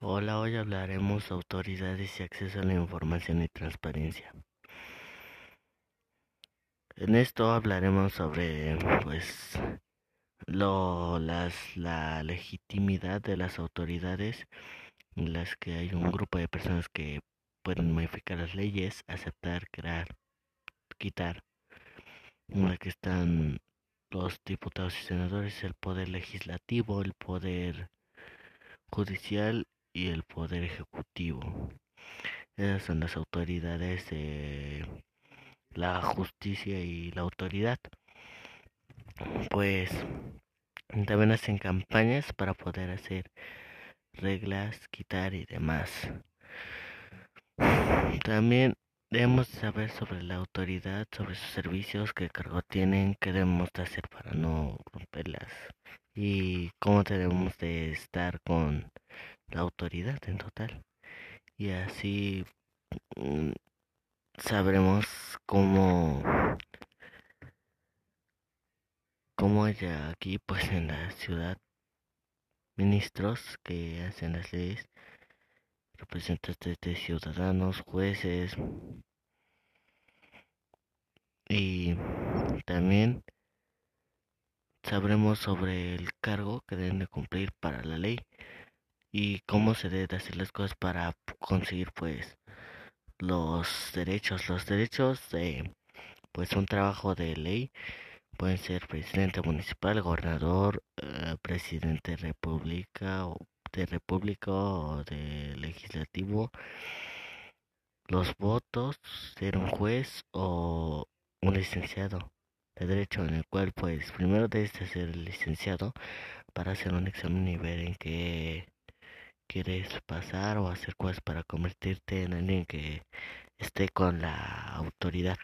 Hola, hoy hablaremos autoridades y acceso a la información y transparencia. En esto hablaremos sobre pues lo, las, la legitimidad de las autoridades en las que hay un grupo de personas que pueden modificar las leyes, aceptar, crear, quitar, en la que están los diputados y senadores, el poder legislativo, el poder judicial y el poder ejecutivo. Esas son las autoridades de la justicia y la autoridad. Pues también hacen campañas para poder hacer reglas, quitar y demás. También debemos saber sobre la autoridad, sobre sus servicios, qué cargo tienen, qué debemos de hacer para no romperlas y cómo debemos de estar con la autoridad en total. Y así mm, sabremos cómo cómo hay aquí pues en la ciudad ministros que hacen las leyes representantes de ciudadanos jueces y también sabremos sobre el cargo que deben de cumplir para la ley y cómo se deben hacer las cosas para conseguir pues los derechos. Los derechos de pues un trabajo de ley pueden ser presidente municipal gobernador eh, presidente de república o de república o de legislativo. Los votos ser un juez o un licenciado de derecho en el cual pues primero debes de ser licenciado para hacer un examen y ver en qué quieres pasar o hacer cosas para convertirte en alguien que esté con la autoridad.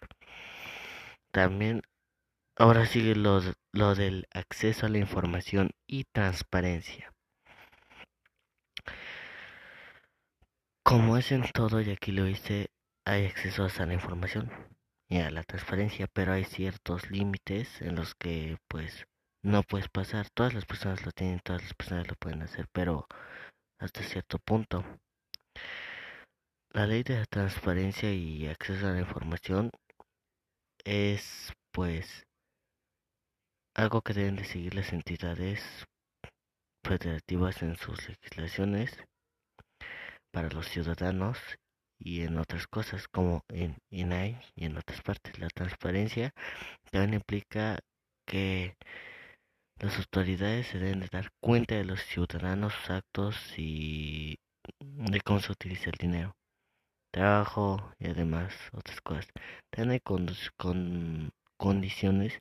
También ahora sigue lo, lo del acceso a la información y transparencia. Como es en todo y aquí lo hice, hay acceso a la información y a la transparencia, pero hay ciertos límites en los que pues no puedes pasar. Todas las personas lo tienen, todas las personas lo pueden hacer, pero hasta cierto punto. La ley de transparencia y acceso a la información es pues algo que deben de seguir las entidades federativas en sus legislaciones para los ciudadanos y en otras cosas como en INAI y en otras partes. La transparencia también implica que las autoridades se deben de dar cuenta de los ciudadanos, sus actos y de cómo se utiliza el dinero, trabajo y además otras cosas. También hay con, condiciones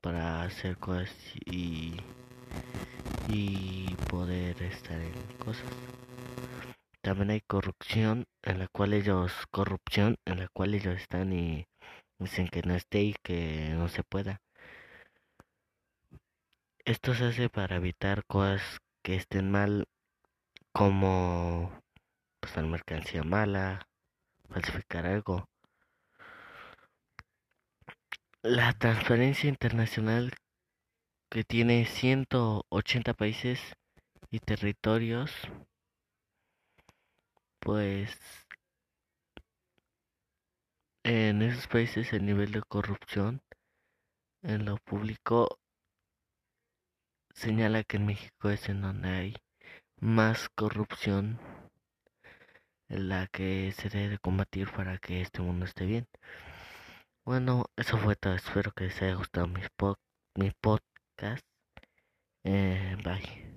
para hacer cosas y, y poder estar en cosas. También hay corrupción en la cual ellos, corrupción en la cual ellos están y dicen que no esté y que no se pueda. Esto se hace para evitar cosas que estén mal como pues mercancía mala, falsificar algo. La transparencia internacional que tiene 180 países y territorios, pues en esos países el nivel de corrupción en lo público señala que en México es en donde hay más corrupción la que se debe combatir para que este mundo esté bien. Bueno, eso fue todo. Espero que les haya gustado mi, mi podcast. Eh, bye.